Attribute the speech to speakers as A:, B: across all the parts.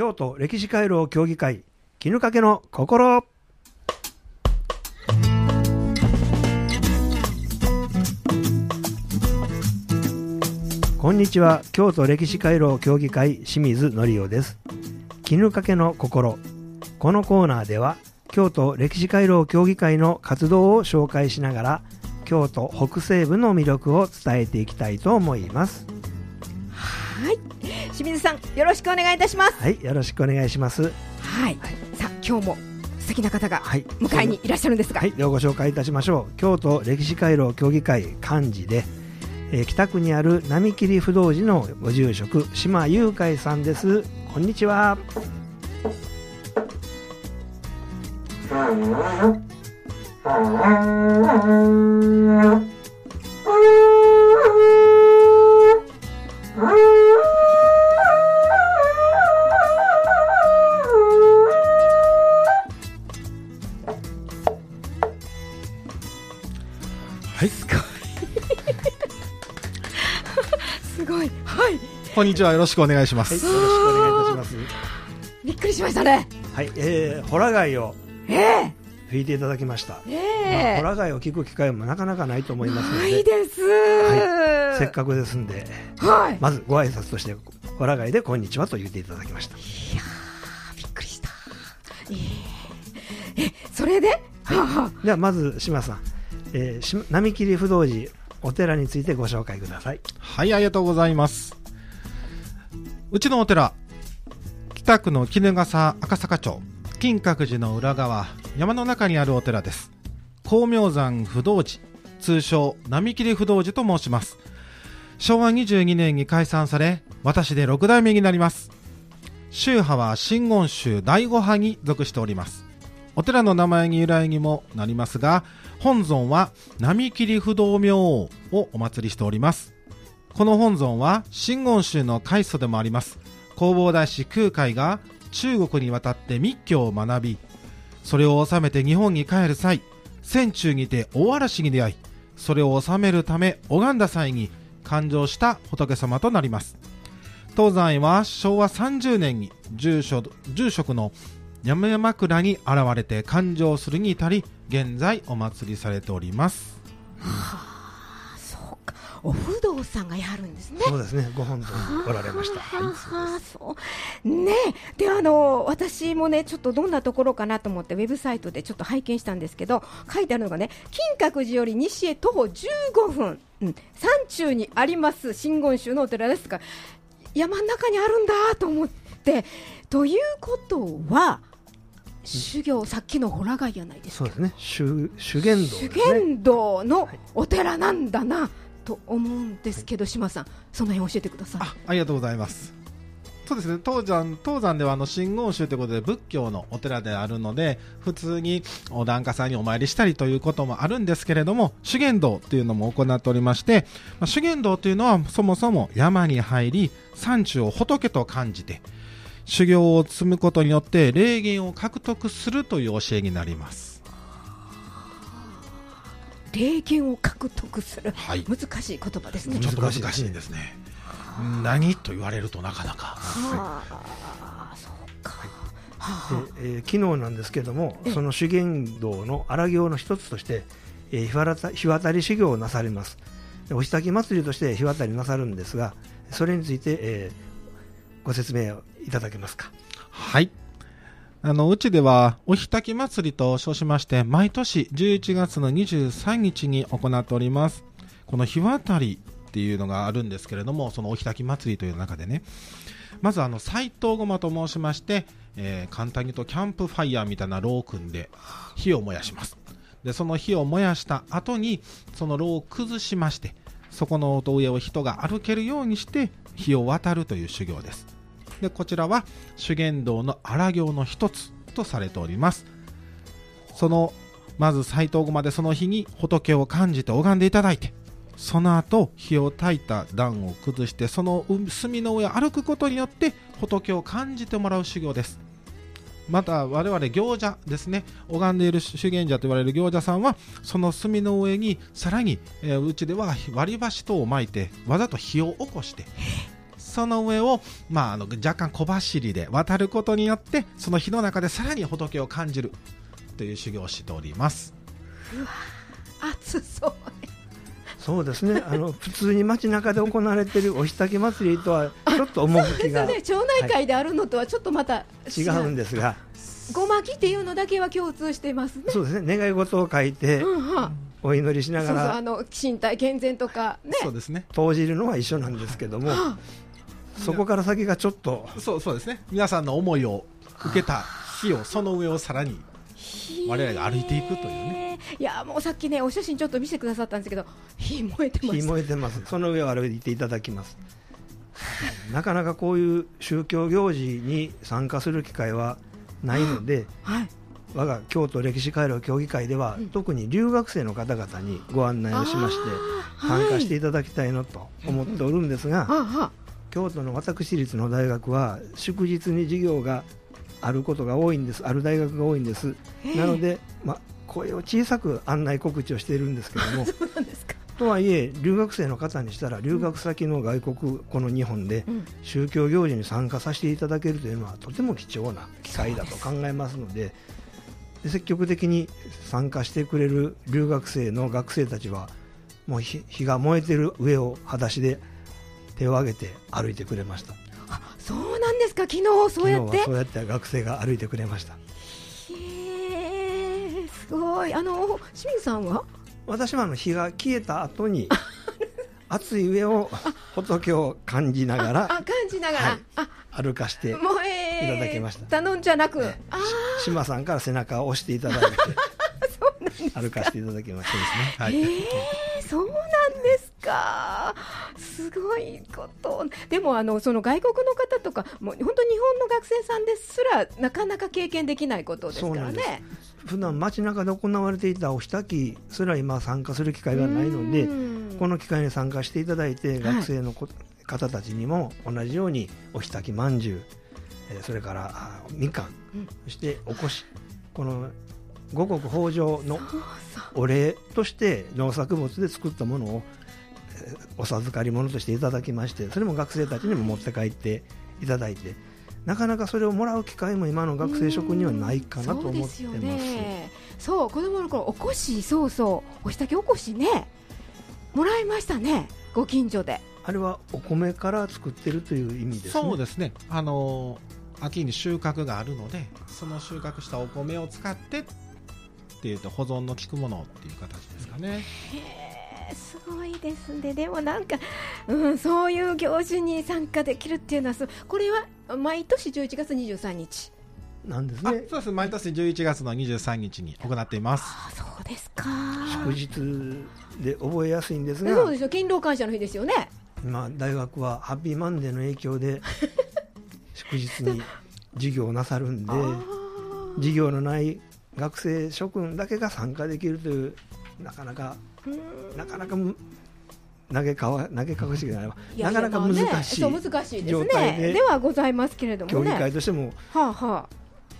A: 京都歴史回廊協議会絹かけの心。こんにちは京都歴史回廊協議会清水則夫です。絹かけの心。このコーナーでは京都歴史回廊協議会の活動を紹介しながら京都北西部の魅力を伝えていきたいと思います。
B: はい。清水さんよろしくお願いいたします。
A: はいよろしくお願いします。
B: はい、
A: はい。
B: さあ今日も素敵な方が
A: はい。
B: 迎えにいらっしゃるんですが、
A: はい、ではご紹介いたしましょう。京都歴史回廊協議会幹事で、えー北区にある並切不動寺のご住職島雄海さんです。こんにちは
C: はい、
B: すごい。はい。
C: こんにちは。よろしくお願いしま
A: はい、よ
C: す。
A: ろしくお願いいたします。
B: びっくりしましたね。
A: はい、えー、ホラ貝を
B: ええ。
A: 吹いていただきました、
B: え
A: まあ
B: え
A: ホラ貝を聞く機会もなかなかないと思いますので。
B: ないです、
A: はせっかくですんで。
B: はい。
A: まずご挨拶としてホラ貝でこんにちはと言っていただきました。
B: いやーびっくりした。ええ。えそれで、はあはあ
A: ではまず島さん、えー並切不動寺お寺についてご紹介ください
C: はい、ありがとうございます。うちのお寺、北区の衣笠赤坂町、金閣寺の裏側、山の中にあるお寺です。光明山不動寺、通称並切不動寺と申します。昭和22年に解散され、私で6代目になります。宗派は真言宗第五派に属しております。お寺の名前に由来にもなりますが、本尊は並切不動明王をお祭りしております。この本尊は真言宗の開祖でもあります。弘法大師空海が中国に渡って密教を学び、それを収めて日本に帰る際、戦中にて大嵐に出会い、それを収めるため拝んだ際に誕生した仏様となります。東山は昭和30年に住所住職の山々倉に現れて誕生するに至り、現在お祭りされております。
B: あそうか。お不動さんがやるんですね。
A: そうですね。ご本尊におられました。
B: はあ
A: はい
B: はあそうね。えであの私もねちょっとどんなところかなと思ってウェブサイトでちょっと拝見したんですけど書いてあるのがね金閣寺より西へ徒歩15分、うん、山中にあります真言宗のお寺ですが山の中にあるんだと思って。ということは修行さっきのホラ貝じゃないですか。
A: そうですね。修修験道です
B: 修
A: ね
B: 験道のお寺なんだなと思うんですけど、島さんその辺教えてください。
C: あありがとうございます。そうですね。東山東山ではあの真言宗ということで仏教のお寺であるので普通にお檀家さんにお参りしたりということもあるんですけれども修験道というのも行っておりまして、まあ、修験道というのはそもそも山に入り山中を仏と感じて修行を積むことによって霊言を獲得するという教えになります。
B: 霊言を獲得する、
C: はい。
B: 難しい言葉ですね。
C: ちょっと難
A: 難しいですね。
C: 何と言われるとなかなか。
B: はあそうか、は
A: でえー昨日なんですけども
B: ええ。
A: その修験道の荒行の一つとして、えー日渡日渡り修行をなされます。でお火焚き祭りとして日渡りなさるんですがそれについて、えーご説明をいただけますか？
C: はい。あの、うちでは、おひたき祭りと称しまして、毎年11月の23日に行っております。この日渡りっていうのがあるんですけれども、そのおひたき祭りという中でね、まずあの、斎藤ごまと申しまして、えー簡単に言うとキャンプファイヤーみたいな炉を組んで、火を燃やします。で、その火を燃やした後に、その炉を崩しまして、そこの上を人が歩けるようにして、火を渡るという修行です。でこちらは修験道の荒行の一つとされております。そのまず斎藤駒でその日に仏を感じて拝んでいただいてその後火を焚いた段を崩してその炭の上を歩くことによって仏を感じてもらう修行です。また我々行者ですね拝んでいる修験者と言われる行者さんはその炭の上にさらに、えーうちでは割り箸等を巻いてわざと火を起こしてその上を、まあ、あの若干小走りで渡ることによってその火の中でさらに仏を感じるという修行をしております。
B: 暑そう。
A: そうですね。あの普通に街中で行われているお火焚き祭りとはちょっと趣が
B: ね、町内会であるのとはちょっとまた
A: 違うんですが、
B: ごまきっていうのだけは共通してますね。
A: そうですね願い事を書いて
B: うん。は
A: お祈りしな
B: そうそうあ
A: がら
B: の身体健全とかね。
C: そうですね。
A: 投じるのは一緒なんですけどもそこから先がちょっと。
C: そうそうですね。皆さんの思いを受けた火をその上をさらに我々が歩いていくというね。
B: いやもうさっきねお写真ちょっと見せてくださったんですけど火燃えてま
A: 火
B: した。
A: 燃えてます。その上を歩いていただきます。なかなかこういう宗教行事に参加する機会はないので
B: はい。
A: 我が京都歴史回廊協議会では、
B: うん。
A: 特に留学生の方々にご案内をしまして参加して
B: はい
A: いただきたいなと思っておるんですが、
B: はあは
A: 京都の私立の大学は祝日に授業があることが多いんですある大学が多いんです。
B: ええ。
A: なので、ま、声を小さく案内告知をしているんですけども。
B: そうなんですか。
A: とはいえ留学生の方にしたら留学先の外国この日本で
B: うん。
A: 宗教行事に参加させていただけるというのはとても貴重な機会だと考えますのでで積極的に参加してくれる留学生の学生たちはもう火火が燃えてる上を裸足で手を挙げて歩いてくれました
B: あそうなんですか。昨日そうやって？
A: 昨日は。そうやって学生が歩いてくれました
B: へえすごい。あの清水さんは？
A: 私はあの火が消えた後に 熱い上を仏を感じなが
B: あ
A: ら
B: 感じながら。
A: はい
B: あ
A: 歩かしていただきました
B: 頼んじゃなく。あ
A: 島さんから背中を押していただいて 歩かせていただきましたですね。
C: はい、
B: えー、そうなんですか、すごいこと、でもあのその外国の方とか、もう本当、日本の学生さんですら、なかなか経験できないことですからね。
A: 普段街中で行われていたお火焚きすら今参加する機会がないので
B: うん。
A: この機会に参加していただいて
B: はい。
A: 学生のこ方たちにも同じようにお火焚きまんじゅうえーそれからあみかん
B: うん。
A: そしておこし。この五穀豊穣のお礼として農作物で作ったものをえーお授かり物としていただきましてそれも学生たちにも持って帰っていただいてなかなかそれをもらう機会も今の学生諸君にはないかなと思ってます。
B: そうですよね。そう子供の頃おこしそうそうおひたきおこしね。もらいましたねご近所で。
A: あれはお米から作ってるという意味ですね。
C: そうですね。あのー秋に収穫があるのでその収穫したお米を使ってっていうと保存の効くものっていう形ですかね
B: すごいですね。でもなんか、うん、そういう行事に参加できるっていうのはそうこれは毎年11月23日。
C: あ
A: なんですね。
C: そうです。毎年11月の23日に行っています。
B: あそうですか。
A: 祝日で覚えやすいんですが、
B: そうですよ勤労感謝の日ですよね。
A: 今大学はハッピーマンデーの影響で 祝日に授業をなさるんで授業のない学生諸君だけが参加できるというなかなか
B: うん
A: なかなかむ投げかわ投げかわしくないなかなか難しい
B: まあねそう難しいです
A: 状態で
B: ねではございますけれども
A: 競技
B: ね
A: 会としても
B: はあは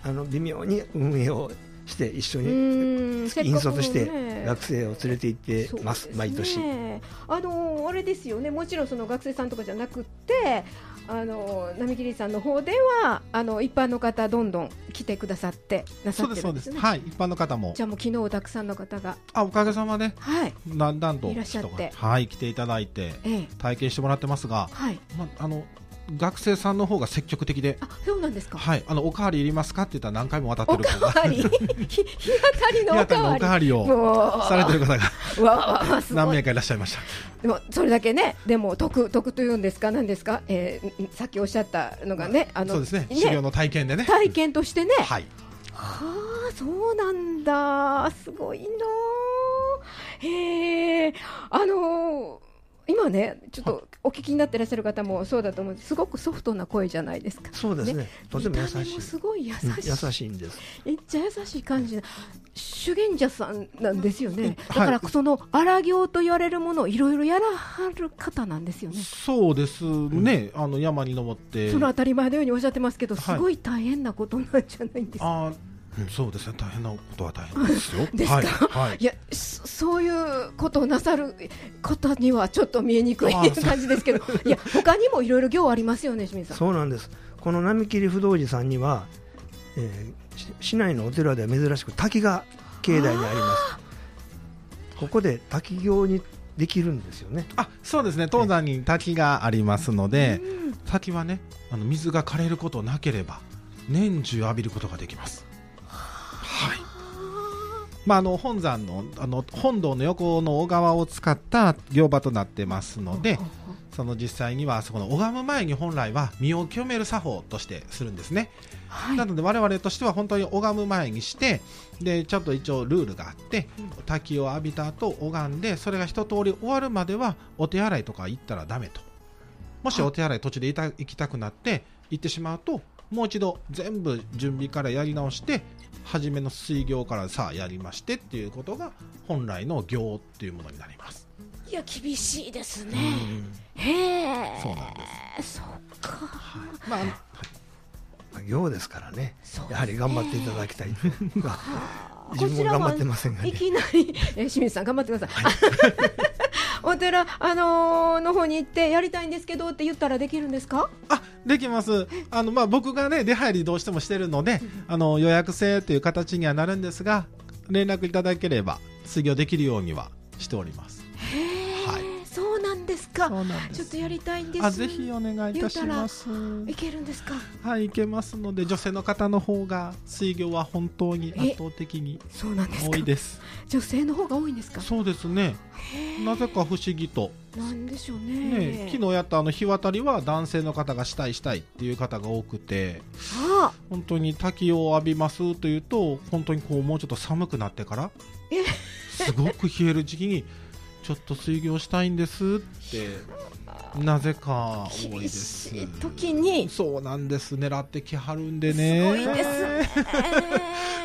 B: あ。
A: あの微妙に運営をして一緒
B: う
A: に引率して
B: ね。
A: 学生を連れて行ってます
B: ね。
A: 毎年。
B: あのあれですよね。もちろんその学生さんとかじゃなくてあの並木さんの方ではあの一般の方どんどん来てくださってなさ
C: そうですそうで
B: ってるんです。ね
C: すはい一般の方も。
B: じゃあもう昨日たくさんの方が。
C: あおかげさまで。
B: はい。
C: だんだんと
B: いらっしゃって。
C: はい来ていただいて
B: ええ。
C: 体験してもらってますが、
B: はい。
C: まあの学生さんの方が積極的で
B: あそうなんですか。
C: はい、あのおかわりいりますかって言ったら何回も渡って
B: お
C: る子が。
B: かわり。ひ日当たりのおかわり。
C: 日当たりのおかわりをされてる方が 何名かいらっしゃいました。
B: でもそれだけね、でも得得というんですか、なんですか、えー、さっきおっしゃったのがね、あの
C: そうですね。修行の体験でね。
B: 体験としてね、
C: はい。
B: はあ、そうなんだ、すごいな。あ。へえ、あのー今ね、ちょっとお聞きになってらっしゃる方もそうだと思うんです。すごくソフトな声じゃないですか。
A: そうですね。とても優しい。
B: すごい優しい。
A: うん優しいんです。
B: めっちゃ優しい感じな修験者さんなんですよね。だ
C: はい
B: からその荒行と言われるものをいろいろやらはる方なんですよね。
C: そうですね、あの山に登って。
B: その当たり前のようにおっしゃってますけど、
C: はい。
B: すごい大変なことなんじゃないんですか。
C: あうん。そうですね。大変なことは大変ですよ。
B: ですか？
C: はい、はい。
B: いやそそういうことをなさる方にはちょっと見えにくい感じですけど、いや他にもいろいろ行ありますよね、清水さん。
A: そうなんです。この並木不動寺さんには、えーし市内のお寺では珍しく滝が境内にあります。ここで滝行にできるんですよね。
C: あそうですね。東山に滝がありますので
B: うん。
C: 滝はねあの水が枯れることなければ年中浴びることができます。はいまあ、あの本山のあの本堂の横の小川を使った行場となってますのでその実際にはそこの拝む前に本来は身を清める作法としてするんですね、
B: はい。
C: なので我々としては本当に拝む前にしてでちょっと一応ルールがあって、滝を浴びた後拝んでそれが一通り終わるまではお手洗いとか行ったらダメと。もしお手洗い途中で行きたくなって行ってしまうともう一度全部準備からやり直して初めの水行からさあやりましてっていうことが本来の行っていうものになります、
B: いや厳しいですね。
C: うん。
B: へえ。
C: そうなんです。
B: そっか。
C: まああの
A: 行ですからね。やはり頑張っていただきたい 自分も頑張ってませんがね。
B: いきなり、え清水さん頑張ってください。お寺、あのーの方に行ってやりたいんですけどって言ったらできるんですか？
C: あできます。あの、まあ、僕がね出入りどうしてもしてるのであの予約制という形にはなるんですが連絡いただければ水行できるようにはしております
B: ですか？ちょっとやりたいんです。
C: あぜひお願いいたします
B: いけるんですか？
C: はい行けますので女性の方の方が水行は本当に圧倒的に多い。です
B: 女性の方が多いんですか？
C: そうですねなぜか不思議と、
B: なんでしょう
C: ね
B: ね。
C: 昨日やったあの日渡りは男性の方がしたいしたいっていう方が多くて
B: あ
C: 本当に滝を浴びますというと本当にこうもうちょっと寒くなってからすごく冷える時期にちょっと水行したいんですって。なぜか多い
B: 厳
C: です。
B: しい時に？
C: そうなんです。狙ってきはるんです
B: ご
C: ね
B: いですね。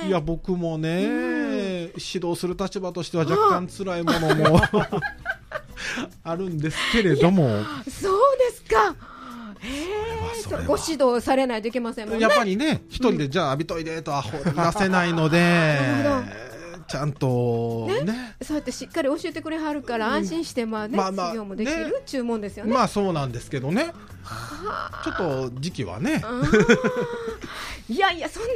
C: いや僕もね、指導する立場としては若干辛いものも あるんですけれども。
B: そうですか。へえ、
C: それは
B: そうご指導されないといけませんもんね。
C: やっぱりね一人でじゃあ浴びといでとは出せないのでちゃんとね。
B: そうやってしっかり教えてくれはるから安心してまあね、
C: まあまあ
B: 授業もでき
C: ね。
B: る注文ですよね。
C: まあそうなんですけどね。ちょっと時期はね。
B: いやいやそんな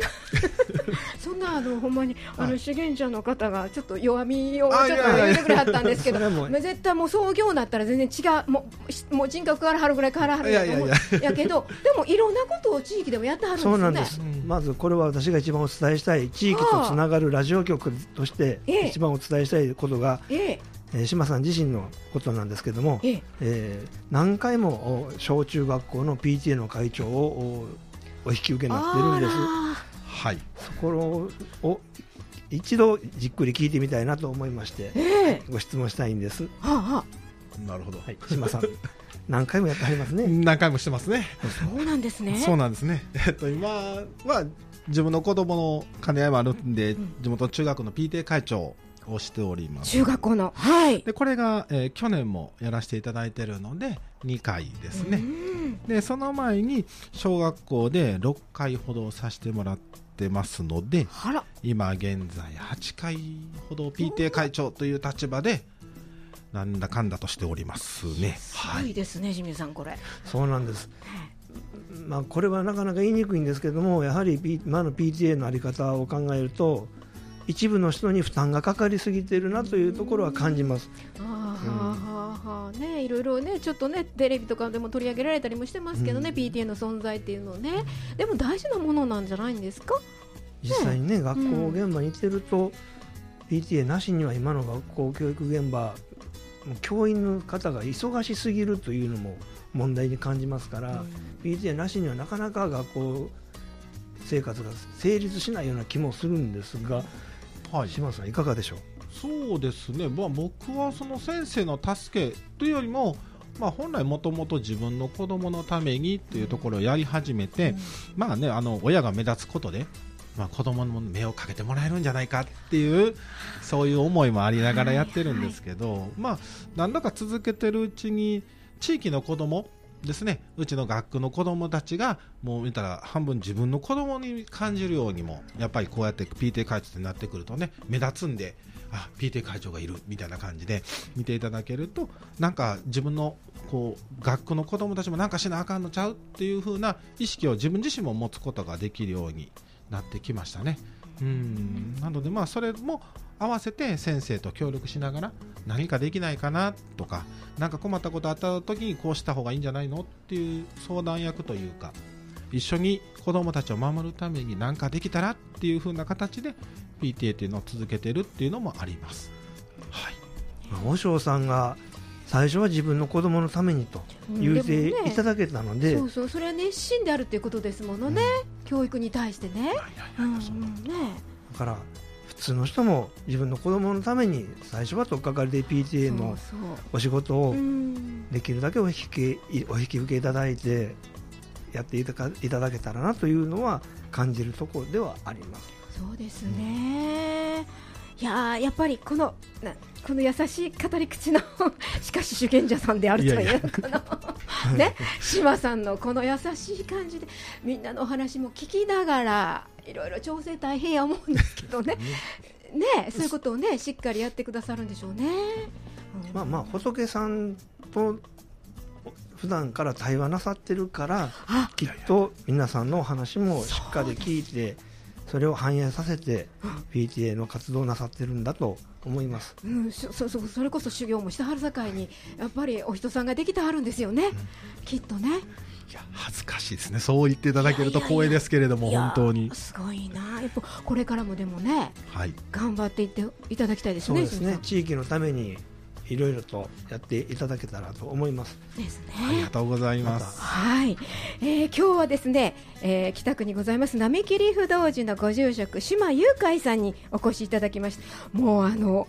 B: そんなあのほんまにあの
C: はい
B: 資源者の方がちょっと弱みをちょっと言ってくれはったんですけど絶対もう創業になったら全然違うもうしもう人格変わらはるぐらい変わらはるんやと思う。
C: いや
B: けどでもいろんなことを地域でもやってはるんですよね
A: まずこれは私が一番お伝えしたい地域とつながるラジオ局として
B: ええ。
A: 一番お伝えしたいことが、
B: ええ。
A: えー島さん自身のことなんですけども、
B: ええ。
A: えー何回もお小中学校の PTA の会長をおお引き受けになってるんです。
B: あ
C: はい。
A: そこを一度じっくり聞いてみたいなと思いましてご質問したいんです、
B: はあは
C: なるほど、
A: はい、島さん何回もやってはりますね。
C: 何回もしてますね。
B: あそうなんですね。
C: そうなんですね。えっと今は自分の子供の兼ね合いもあるんで、
B: ん。
C: 地元中学校の PTA 会長をしております。
B: 中学校のはい。
C: でこれが、えー去年もやらせていただいているので2回ですね、
B: うん。
C: でその前に小学校で6回ほどさせてもらってますので今現在8回ほど PTA 会長という立場でなんだかんだとしておりますね。
B: す
C: はい。
B: ごいですね清水さんこれ。
A: そうなんです、まあ、これはなかなか言いにくいんですけどもやはり、P、今の PTA の在り方を考えると一部の人に負担がかかりすぎているなというところは感じます。
B: はあはあはあねいろいろねちょっとねテレビとかでも取り上げられたりもしてますけどね、
A: うん。
B: PTA の存在っていうのね。でも大事なものなんじゃないんですか？
A: 実際にね、学校現場に行ってると、PTA なしには今の学校教育現場教員の方が忙しすぎるというのも問題に感じますから、PTA なしにはなかなか学校生活が成立しないような気もするんですが、
C: はい。
A: 島さんいかがでしょう？
C: そうですね、まあ、僕はその先生の助けというよりも、まあ、本来もともと自分の子供のためにっていうところをやり始めて、まあね、あの親が目立つことで、まあ、子供の目をかけてもらえるんじゃないかっていうそういう思いもありながらやってるんですけど、まあ、なんだか続けてるうちに地域の子供ですねうちの学区の子供たちがもう見たら半分自分の子供に感じるようにもやっぱりこうやって PT 会長になってくるとね目立つんであ PTA 会長がいるみたいな感じで見ていただけるとなんか自分のこう学区の子供たちもなんかしなあかんのちゃうっていう風な意識を自分自身も持つことができるようになってきましたね。うんなのでまあそれも合わせて先生と協力しながら何かできないかなとか何か困ったことあった時にこうした方がいいんじゃないのっていう相談役というか一緒に子どもたちを守るために何かできたらっていう風な形で PTA っていうのを続けてるっていうのもあります。はい
A: 和尚さんが最初は自分の子供のためにと言うていただけたので、
B: そうそうそれは熱心であるっていうことですものね、教育に対してね。
A: だから普通の人も自分の子供のために最初は取っかかりで PTA のお仕事をできるだけお引きお引き受けいただいてやっていたかいただけたらなというのは感じるところではあります。
B: そうですね。いやーやっぱりこのなこの優しい語り口の しかし主権者さんであるというこの ね島さんのこの優しい感じでみんなのお話も聞きながらいろいろ調整大変や思うんですけどね。ねそういうことをねしっかりやってくださるんでしょうね。うん。
A: まあまあ仏さんと普段から対話なさってるから
B: あ。
A: きっと皆さんのお話もしっかり聞いてそれを反映させて PTA の活動をなさってるんだと思います。
B: うん、そそそそれこそ修行もしてはるさかいにやっぱりお人さんができてはるんですよね、きっとね。
C: いや恥ずかしいですね。そう言っていただけると
B: いやいやいや。
C: 光栄ですけれども
B: いや
C: 本当に。
B: すごいな。やっぱこれからもでもね
C: はい。
B: 頑張っていっていただきたいですね。
A: そうですね。地域のためにいろいろとやっていただけたらと思います。
B: ですね。
C: ありがとうございます。
B: はい、えー今日はですね、えー北区にございます並木理不動寺のご住職島雄海さんにお越しいただきました。もうあの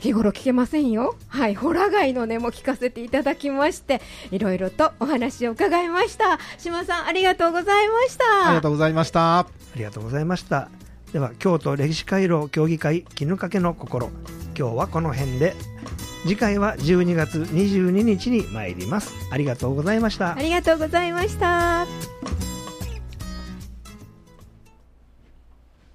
B: 日頃聞けませんよ。はいホラ貝の音も聞かせていただきましていろいろとお話を伺いました。島さんありがとうございました。
C: ありがとうございました。
A: ありがとうございました。では京都歴史回廊協議会絹かけの心。今日はこの辺で次回は12月22日に参ります。ありがとうございました
B: あ。りがとうございました